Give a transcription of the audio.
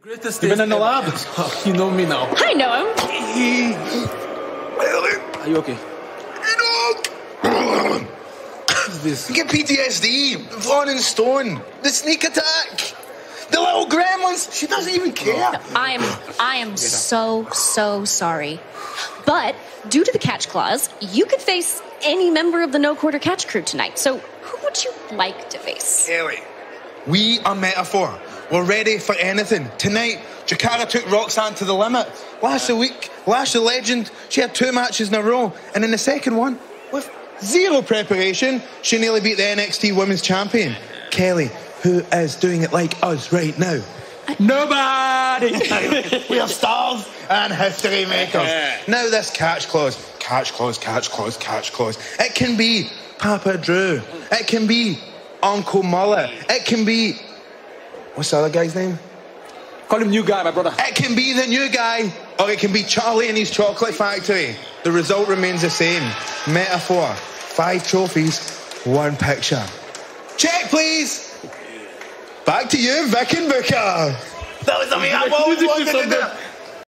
Greatest You've been in the lab. you know me now. I know him. Are you okay? this? Get PTSD. Falling in stone. The sneak attack. The little gremlins. She doesn't even care. I am I am so so sorry. But due to the catch clause, you could face any member of the no quarter catch crew tonight. So who would you like to face? Kelly, we are Meta-Four. We're ready for anything. Tonight, Jakara took Roxanne to the limit. Last week, Lash the legend, she had two matches in a row. And in the second one, with zero preparation, she nearly beat the NXT Women's Champion. Kelly, who is doing it like us right now? Nobody! we are stars and history makers. Now this catch clause, catch clause, catch clause, catch clause. It can be Papa Drew. It can be Uncle Mullet. It can be what's the other guy's name? Call him new guy, my brother. It can be the new guy, or it can be Charlie and his chocolate factory. The result remains the same. Meta-Four. Five trophies, one picture. Check, please. Back to you, Vic and Booker. That was something I always wanted to do.